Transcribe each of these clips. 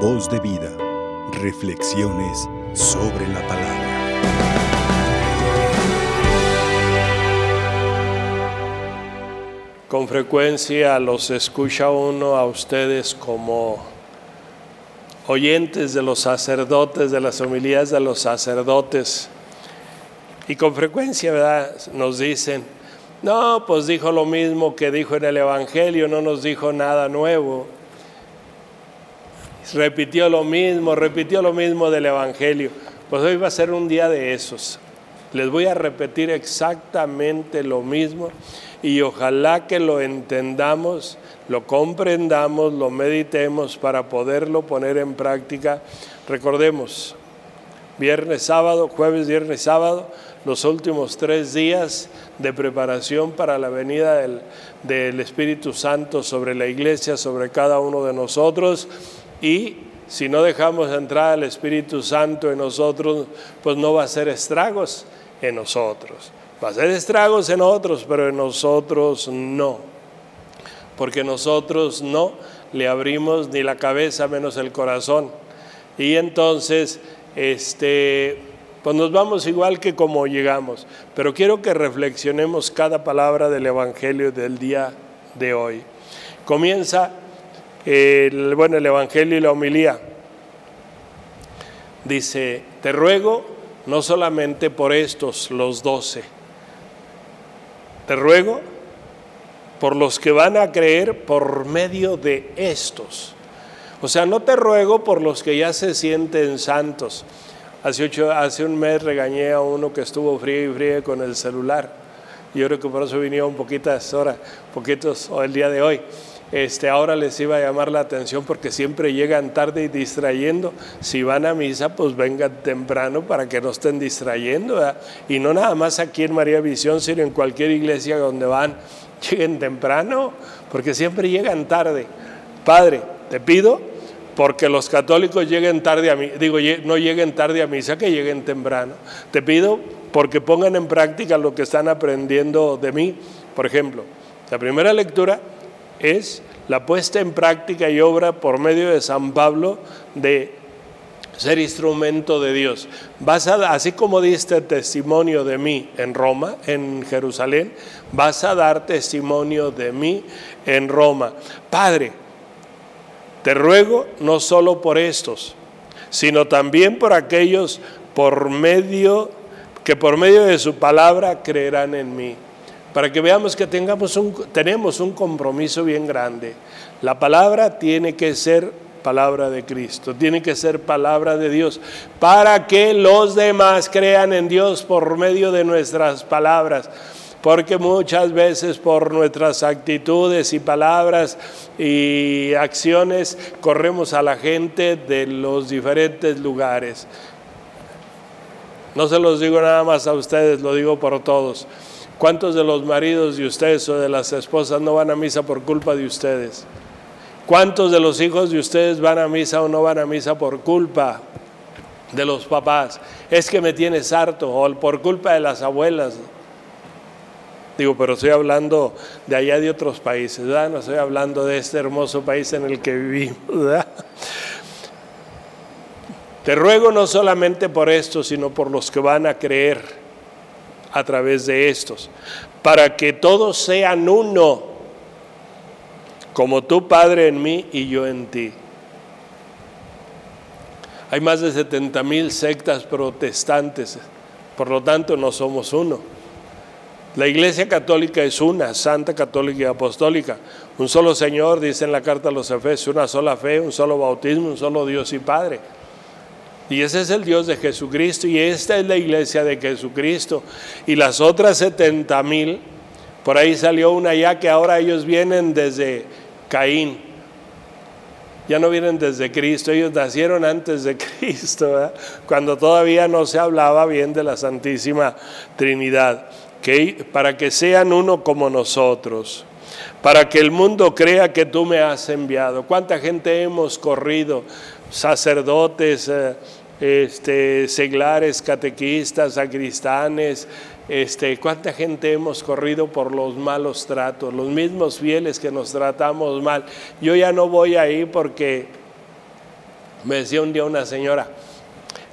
Voz de vida. Reflexiones sobre la palabra. Con frecuencia los escucha uno a ustedes como oyentes de los sacerdotes, de las homilías de los sacerdotes. Y con frecuencia, ¿verdad? Nos dicen, no, pues dijo lo mismo que dijo en el Evangelio, no nos dijo nada nuevo. Repitió lo mismo, repitió lo mismo del Evangelio. Pues hoy va a ser un día de esos. Les voy a repetir exactamente lo mismo y ojalá que lo entendamos, lo comprendamos, lo meditemos para poderlo poner en práctica. Recordemos, viernes, sábado, jueves, viernes, sábado, los últimos tres días de preparación para la venida del, del, Espíritu Santo sobre la iglesia, sobre cada uno de nosotros. Y si no dejamos entrar al Espíritu Santo en nosotros, pues no va a hacer estragos en nosotros. Va a hacer estragos en otros, pero en nosotros no. Porque nosotros no le abrimos ni la cabeza menos el corazón. Y entonces, este, pues nos vamos igual que como llegamos. Pero quiero que reflexionemos cada palabra del Evangelio del día de hoy. Comienza el, bueno, el Evangelio y la homilía. Dice, te ruego no solamente por estos, los doce, te ruego por los que van a creer por medio de estos. O sea, no te ruego por los que ya se sienten santos. Hace, ocho, hace un mes regañé a uno que estuvo frío y frío con el celular. Yo creo que por eso vinieron poquitas horas, poquitos el día de hoy. Este, ahora les iba a llamar la atención porque siempre llegan tarde y distrayendo. Si van a misa, pues vengan temprano para que no estén distrayendo. Y no nada más aquí en María Visión, sino en cualquier iglesia donde van, lleguen temprano, porque siempre llegan tarde. Padre, te pido porque los católicos lleguen tarde a mí, digo, no lleguen tarde a misa, que lleguen temprano. Te pido porque pongan en práctica lo que están aprendiendo de mí. Por ejemplo, la primera lectura es la puesta en práctica y obra por medio de San Pablo de ser instrumento de Dios. Vas a, así como diste testimonio de mí en Roma, en Jerusalén, vas a dar testimonio de mí en Roma. Padre, te ruego no solo por estos, sino también por aquellos por medio que por medio de su palabra creerán en mí para que veamos que tengamos un, tenemos un compromiso bien grande. La palabra tiene que ser palabra de Cristo, tiene que ser palabra de Dios, para que los demás crean en Dios por medio de nuestras palabras. Porque muchas veces por nuestras actitudes y palabras y acciones corremos a la gente de los diferentes lugares. No se los digo nada más a ustedes, lo digo por todos. ¿Cuántos de los maridos de ustedes o de las esposas no van a misa por culpa de ustedes? ¿Cuántos de los hijos de ustedes van a misa o no van a misa por culpa de los papás? Es que me tienes harto o por culpa de las abuelas. Digo, pero estoy hablando de allá de otros países, ¿verdad? No estoy hablando de este hermoso país en el que vivimos, ¿verdad? Te ruego no solamente por esto, sino por los que van a creer a través de estos, para que todos sean uno, como tu Padre en mí y yo en ti. Hay más de 70 mil sectas protestantes, por lo tanto no somos uno. La Iglesia Católica es una, Santa Católica y Apostólica. Un solo Señor, dice en la carta a los Efesios, una sola fe, un solo bautismo, un solo Dios y Padre. Y ese es el Dios de Jesucristo y esta es la iglesia de Jesucristo. Y las otras 70 mil, por ahí salió una ya que ahora ellos vienen desde Caín. Ya no vienen desde Cristo, ellos nacieron antes de Cristo, cuando todavía no se hablaba bien de la Santísima Trinidad. Que, para que sean uno como nosotros, para que el mundo crea que tú me has enviado. ¿Cuánta gente hemos corrido? Sacerdotes. Eh, este, seglares, catequistas, sacristanes, este, cuánta gente hemos corrido por los malos tratos, los mismos fieles que nos tratamos mal. Yo ya no voy ahí porque Me decía un día una señora,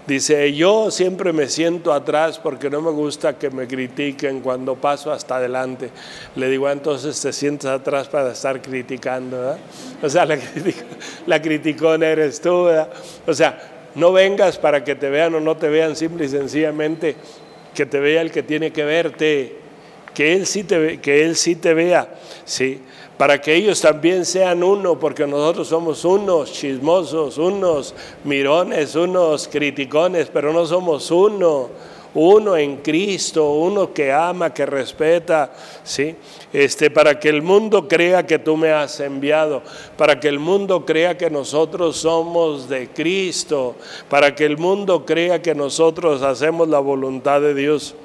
dice, yo siempre me siento atrás porque no me gusta que me critiquen cuando paso hasta adelante. Le digo, entonces te sientas atrás para estar criticando, ¿verdad? O sea, la, la criticona eres tú, ¿verdad? O sea, no vengas para que te vean o no te vean, simple y sencillamente que te vea el que tiene que verte, que él sí te, que él sí te vea, ¿sí? Para que ellos también sean uno, porque nosotros somos unos chismosos, unos mirones, unos criticones, pero no somos uno uno en Cristo, uno que ama, que respeta, ¿sí? Este, para que el mundo crea que tú me has enviado, para que el mundo crea que nosotros somos de Cristo, para que el mundo crea que nosotros hacemos la voluntad de Dios.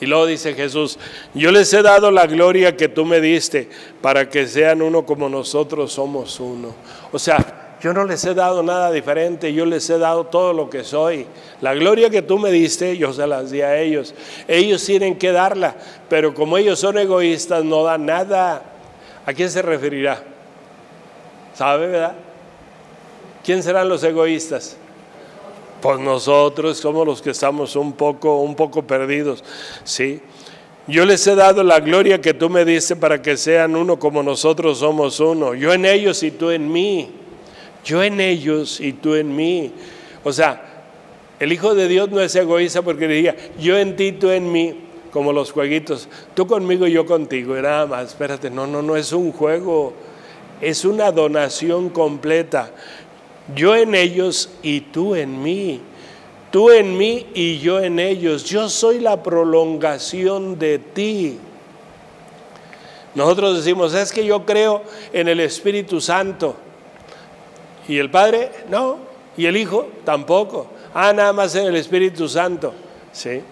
Y luego dice Jesús, yo les he dado la gloria que tú me diste para que sean uno como nosotros somos uno. O sea, yo no les he dado nada diferente, yo les he dado todo lo que soy. La gloria que tú me diste, yo se las di a ellos. Ellos tienen que darla, pero como ellos son egoístas, no dan nada. ¿A quién se referirá? ¿Sabe, verdad? ¿Quién serán los egoístas? Pues nosotros somos los que estamos un poco, un poco perdidos, ¿sí? Yo les he dado la gloria que tú me diste para que sean uno como nosotros somos uno. Yo en ellos y tú en mí yo en ellos y tú en mí. O sea, el Hijo de Dios no es egoísta porque diría, yo en ti, tú en mí, como los jueguitos, tú conmigo y yo contigo, y nada más, espérate, no, no, no es un juego, es una donación completa. Yo en ellos y tú en mí. Tú en mí y yo en ellos. Yo soy la prolongación de ti. Nosotros decimos, es que yo creo en el Espíritu Santo. Y el Padre, no. Y el Hijo, tampoco. Ah, nada más en el Espíritu Santo. Sí.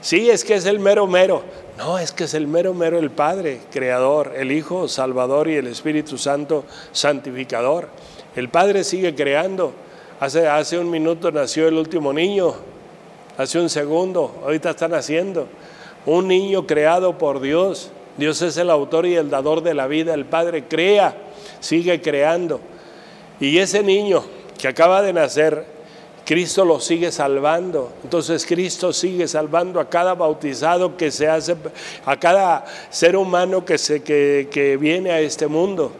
Sí, es que es el mero mero. No, es que es el mero mero el Padre, creador, el Hijo, salvador y el Espíritu Santo, santificador. El Padre sigue creando. Hace, hace un minuto nació el último niño. Hace un segundo, ahorita están haciendo. Un niño creado por Dios. Dios es el autor y el dador de la vida. El Padre crea, sigue creando. Y ese niño que acaba de nacer, Cristo lo sigue salvando. Entonces Cristo sigue salvando a cada bautizado que se hace, a cada ser humano que, se, que, que viene a este mundo.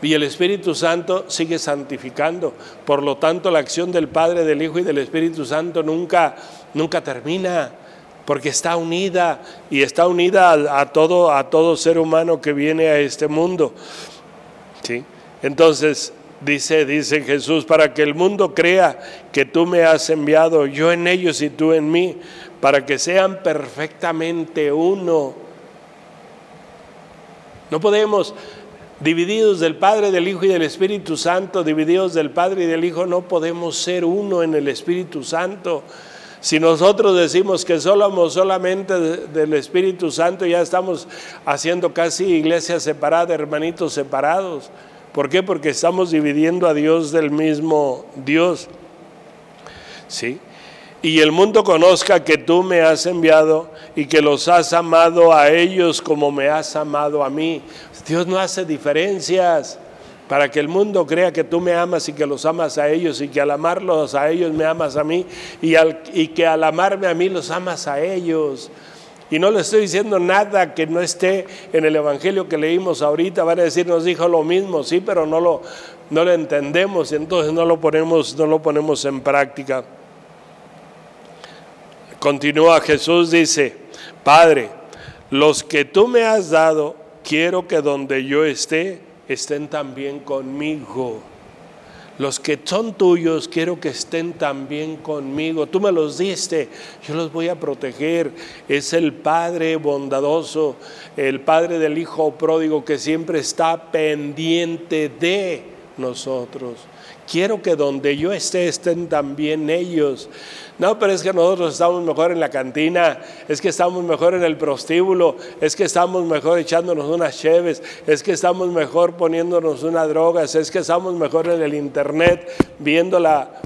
Y el Espíritu Santo sigue santificando. Por lo tanto, la acción del Padre, del Hijo y del Espíritu Santo nunca, nunca termina, porque está unida y está unida a, a, todo, a todo ser humano que viene a este mundo. ¿Sí? Entonces, dice, dice Jesús, para que el mundo crea que tú me has enviado, yo en ellos y tú en mí, para que sean perfectamente uno. No podemos, divididos del Padre, del Hijo y del Espíritu Santo, divididos del Padre y del Hijo, no podemos ser uno en el Espíritu Santo. Si nosotros decimos que somos solamente del Espíritu Santo, ya estamos haciendo casi iglesias separadas, hermanitos separados. ¿Por qué? Porque estamos dividiendo a Dios del mismo Dios. ¿Sí? Y el mundo conozca que tú me has enviado y que los has amado a ellos como me has amado a mí. Dios no hace diferencias para que el mundo crea que tú me amas y que los amas a ellos y que al amarlos a ellos me amas a mí y, y que al amarme a mí los amas a ellos. Y no le estoy diciendo nada que no esté en el Evangelio que leímos ahorita. Van a decir, nos dijo lo mismo, sí, pero no lo, no lo entendemos y entonces no lo, ponemos, no lo ponemos en práctica. Continúa Jesús, dice, Padre, los que tú me has dado, quiero que donde yo esté, estén también conmigo. Los que son tuyos quiero que estén también conmigo. Tú me los diste, yo los voy a proteger. Es el Padre bondadoso, el Padre del Hijo pródigo que siempre está pendiente de nosotros. Quiero que donde yo esté estén también ellos. No, pero es que nosotros estamos mejor en la cantina, es que estamos mejor en el prostíbulo, es que estamos mejor echándonos unas cheves, es que estamos mejor poniéndonos unas drogas, es que estamos mejor en el internet viendo la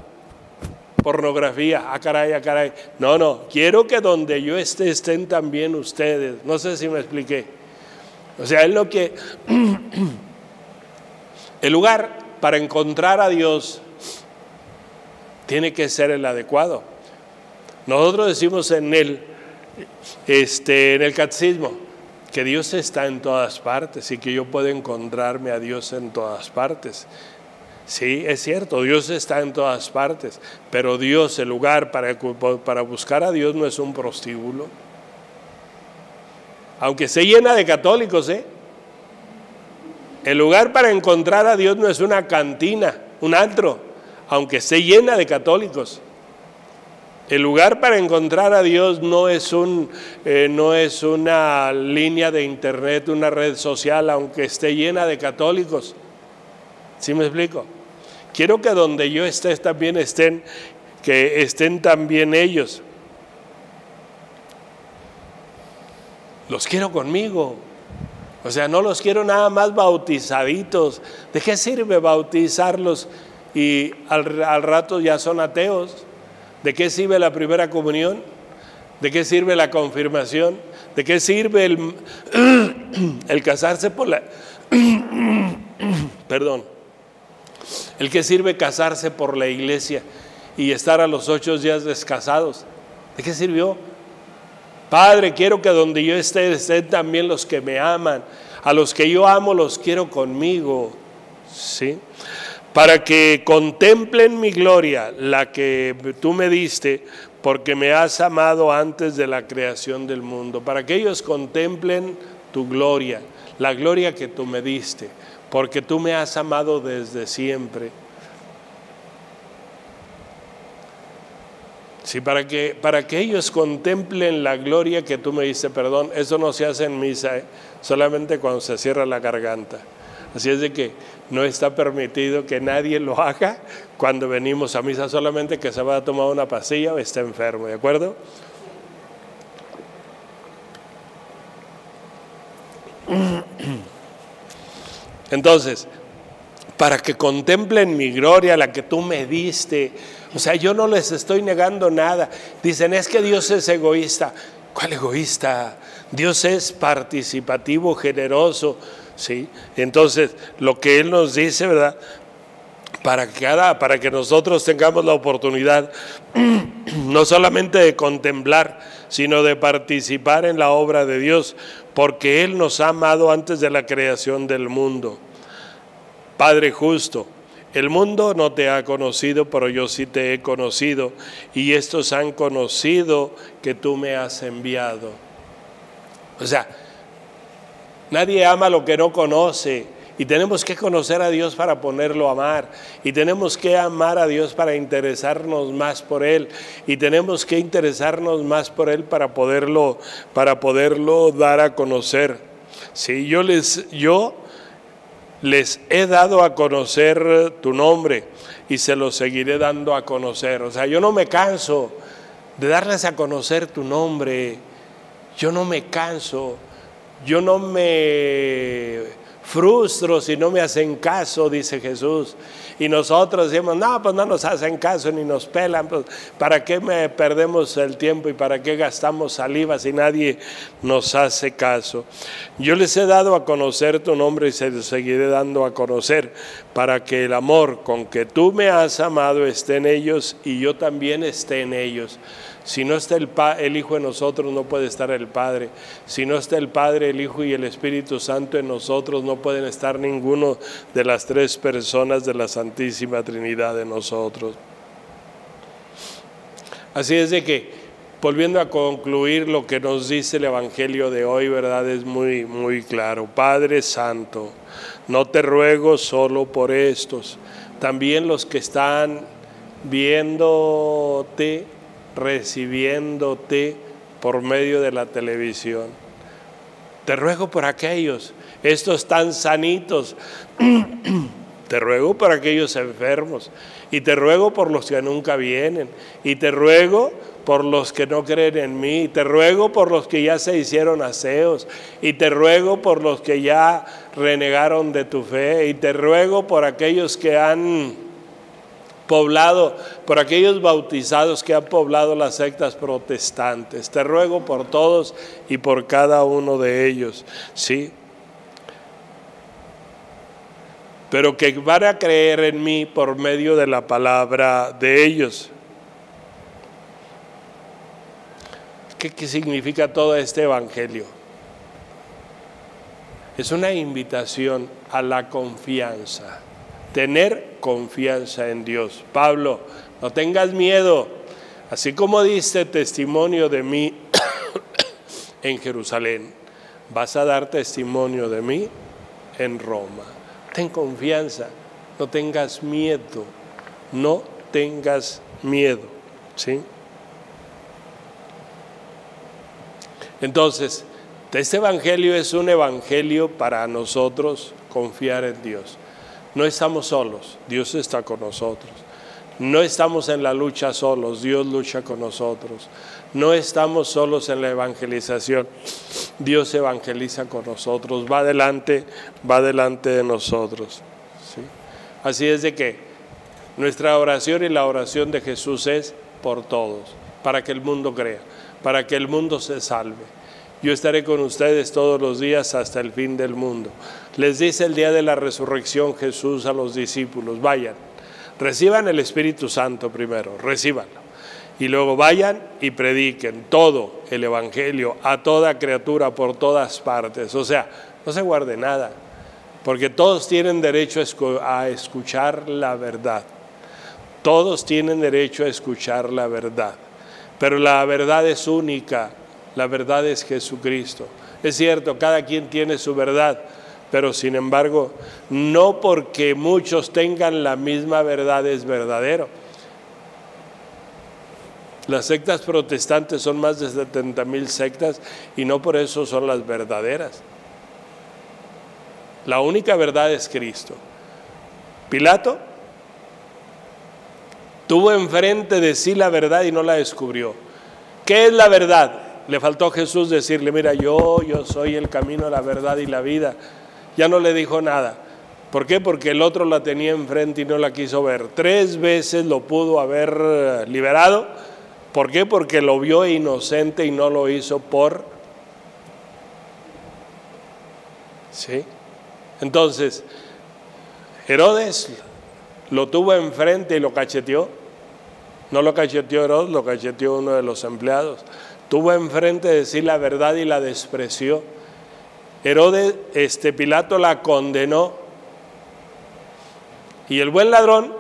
pornografía. Ah, caray, ah, caray. No, no, quiero que donde yo esté estén también ustedes. No sé si me expliqué. O sea, es lo que... El lugar para encontrar a Dios tiene que ser el adecuado. Nosotros decimos en el, este, en el catecismo que Dios está en todas partes y que yo puedo encontrarme a Dios en todas partes. Sí, es cierto, Dios está en todas partes, pero Dios, el lugar para, para buscar a Dios no es un prostíbulo. Aunque se llena de católicos, ¿eh? El lugar para encontrar a Dios no es una cantina, un antro, aunque se llena de católicos. El lugar para encontrar a Dios no es, un, eh, no es una línea de internet, una red social, aunque esté llena de católicos. ¿Sí me explico? Quiero que donde yo esté también estén, que estén también ellos. Los quiero conmigo. O sea, no los quiero nada más bautizaditos. ¿De qué sirve bautizarlos y al, al rato ya son ateos? ¿De qué sirve la primera comunión? ¿De qué sirve la confirmación? ¿De qué sirve el, el casarse por la... perdón. El que sirve casarse por la iglesia y estar a los ocho días descasados. ¿De qué sirvió? Padre, quiero que donde yo esté estén también los que me aman. A los que yo amo los quiero conmigo. ¿Sí? Para que contemplen mi gloria, la que tú me diste, porque me has amado antes de la creación del mundo. Para que ellos contemplen tu gloria, la gloria que tú me diste porque tú me has amado desde siempre. Sí, para que, para que ellos contemplen la gloria que tú me diste, perdón, eso no se hace en misa, ¿eh? solamente cuando se cierra la garganta. Así es de que no está permitido que nadie lo haga cuando venimos a misa, solamente que se va a tomar una pasilla o esté enfermo, ¿de acuerdo? Entonces, para que contemplen mi gloria, la que tú me diste. O sea, yo no les estoy negando nada. Dicen, es que Dios es egoísta. ¿Cuál egoísta? Dios es participativo, generoso. ¿sí? Entonces, lo que Él nos dice, ¿verdad? Para que, para que nosotros tengamos la oportunidad no solamente de contemplar, sino de participar en la obra de Dios, porque Él nos ha amado antes de la creación del mundo. Padre justo, el mundo no te ha conocido, pero yo sí te he conocido, y estos han conocido que tú me has enviado. O sea, nadie ama lo que no conoce. Y tenemos que conocer a Dios para ponerlo a amar. Y tenemos que amar a Dios para interesarnos más por Él. Y tenemos que interesarnos más por Él para poderlo, para poderlo dar a conocer. Si yo les, yo les he dado a conocer tu nombre y se lo seguiré dando a conocer. O sea, yo no me canso de darles a conocer tu nombre. Yo no me canso. Yo no me frustro si no me hacen caso, dice Jesús. Y nosotros decimos, no, pues no nos hacen caso ni nos pelan, pues ¿para qué me perdemos el tiempo y para qué gastamos saliva si nadie nos hace caso? Yo les he dado a conocer tu nombre y se los seguiré dando a conocer para que el amor con que tú me has amado esté en ellos y yo también esté en ellos. Si no está el, el, Hijo en nosotros, no puede estar el Padre. Si no está el Padre, el Hijo y el Espíritu Santo en nosotros, no pueden estar ninguno de las tres personas de la Santísima Trinidad en nosotros. Así es de que, volviendo a concluir lo que nos dice el Evangelio de hoy, ¿verdad? Es muy, muy claro. Padre Santo, no te ruego solo por estos, también los que están viéndote recibiéndote por medio de la televisión. Te ruego por aquellos, estos tan sanitos, te ruego por aquellos enfermos, y te ruego por los que nunca vienen, y te ruego por los que no creen en mí, y te ruego por los que ya se hicieron aseos, y te ruego por los que ya renegaron de tu fe, y te ruego por aquellos que han poblado, por aquellos bautizados que han poblado las sectas protestantes. Te ruego por todos y por cada uno de ellos, ¿sí? pero que van a creer en mí por medio de la palabra de ellos. ¿Qué, qué significa todo este evangelio? Es una invitación a la confianza, tener confianza en Dios. Pablo, no tengas miedo, así como diste testimonio de mí en Jerusalén, vas a dar testimonio de mí en Roma. Ten confianza, no tengas miedo, no tengas miedo, ¿sí? Entonces, este evangelio es un evangelio para nosotros confiar en Dios. No estamos solos, Dios está con nosotros. No estamos en la lucha solos, Dios lucha con nosotros. No estamos solos en la evangelización, Dios evangeliza con nosotros, va adelante, va delante de nosotros. Así es de que nuestra oración y la oración de Jesús es por todos, para que el mundo crea, para que el mundo se salve. Yo estaré con ustedes todos los días hasta el fin del mundo. Les dice el día de la resurrección Jesús a los discípulos, vayan, reciban el Espíritu Santo primero, recíbanlo. Y luego vayan y prediquen todo el Evangelio a toda criatura por todas partes. O sea, no se guarde nada, porque todos tienen derecho a escuchar la verdad. Todos tienen derecho a escuchar la verdad. Pero la verdad es única, la verdad es Jesucristo. Es cierto, cada quien tiene su verdad, pero sin embargo, no porque muchos tengan la misma verdad es verdadero. Las sectas protestantes son más de 70 mil sectas y no por eso son las verdaderas. La única verdad es Cristo. Pilato tuvo enfrente de sí la verdad y no la descubrió. ¿Qué es la verdad? Le faltó Jesús decirle, mira, yo, yo soy el camino, la verdad y la vida. Ya no le dijo nada. ¿Por qué? Porque el otro la tenía enfrente y no la quiso ver. Tres veces lo pudo haber eh, liberado. ¿Por qué? Porque lo vio inocente y no lo hizo por... ¿Sí? Entonces, Herodes lo tuvo enfrente y lo cacheteó. No lo cacheteó Herodes, lo cacheteó uno de los empleados tuvo enfrente de sí la verdad y la despreció. Herodes, este Pilato la condenó. Y el buen ladrón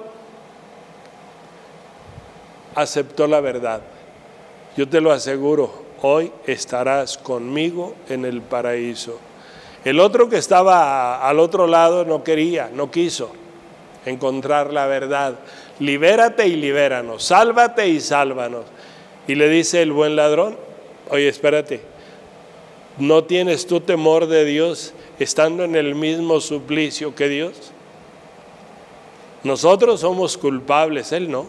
aceptó la verdad. Yo te lo aseguro, hoy estarás conmigo en el paraíso. El otro que estaba al otro lado no quería, no quiso encontrar la verdad. Libérate y libéranos, sálvate y sálvanos. Y le dice el buen ladrón, oye, espérate, ¿no tienes tú temor de Dios estando en el mismo suplicio que Dios? Nosotros somos culpables, Él no.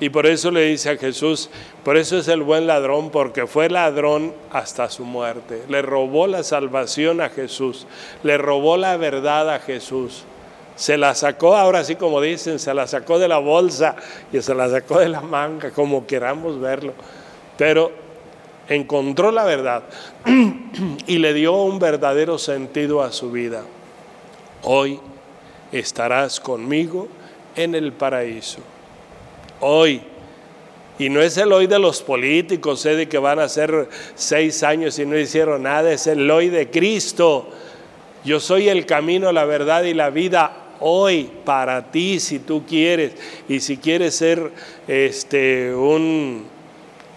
Y por eso le dice a Jesús, por eso es el buen ladrón, porque fue ladrón hasta su muerte. Le robó la salvación a Jesús, le robó la verdad a Jesús se la sacó, ahora sí como dicen, se la sacó de la bolsa y se la sacó de la manga, como queramos verlo. Pero encontró la verdad y le dio un verdadero sentido a su vida. Hoy estarás conmigo en el paraíso. Hoy. Y no es el hoy de los políticos, sé de que van a ser seis años y no hicieron nada, es el hoy de Cristo. Yo soy el camino, la verdad y la vida hoy para ti si tú quieres y si quieres ser este un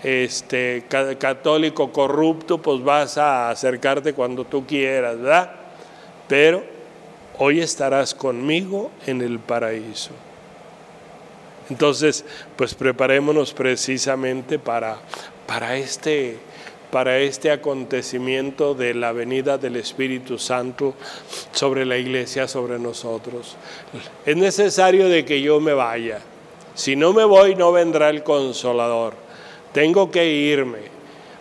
este católico corrupto pues vas a acercarte cuando tú quieras verdad pero hoy estarás conmigo en el paraíso. Entonces pues preparémonos precisamente para para este para este acontecimiento de la venida del Espíritu Santo sobre la iglesia, sobre nosotros. Es necesario de que yo me vaya. Si no me voy, no vendrá el consolador. Tengo que irme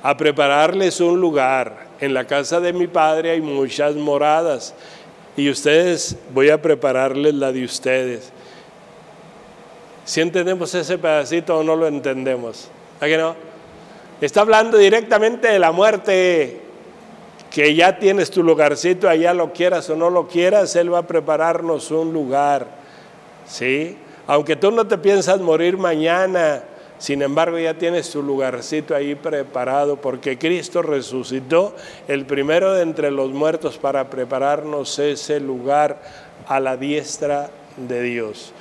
a prepararles un lugar. En la casa de mi Padre hay muchas moradas y ustedes, voy a prepararles la de ustedes. Si entendemos ese pedacito o no lo entendemos. ¿A que no? Está hablando directamente de la muerte. que ya tienes tu lugarcito, allá lo quieras o no lo quieras, Él va a prepararnos un lugar. ¿Sí? Aunque tú no te piensas morir mañana, sin embargo ya tienes tu lugarcito ahí preparado porque Cristo resucitó el primero de entre los muertos para prepararnos ese lugar a la diestra de Dios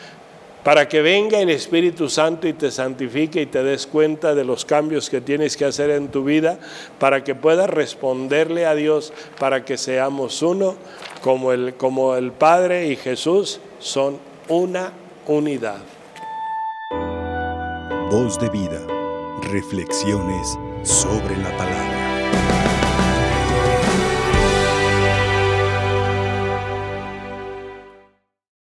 para que venga el Espíritu Santo y te santifique y te des cuenta de los cambios que tienes que hacer en tu vida, para que puedas responderle a Dios, para que seamos uno, como el, como el Padre y Jesús son una unidad. Voz de vida, reflexiones sobre la palabra.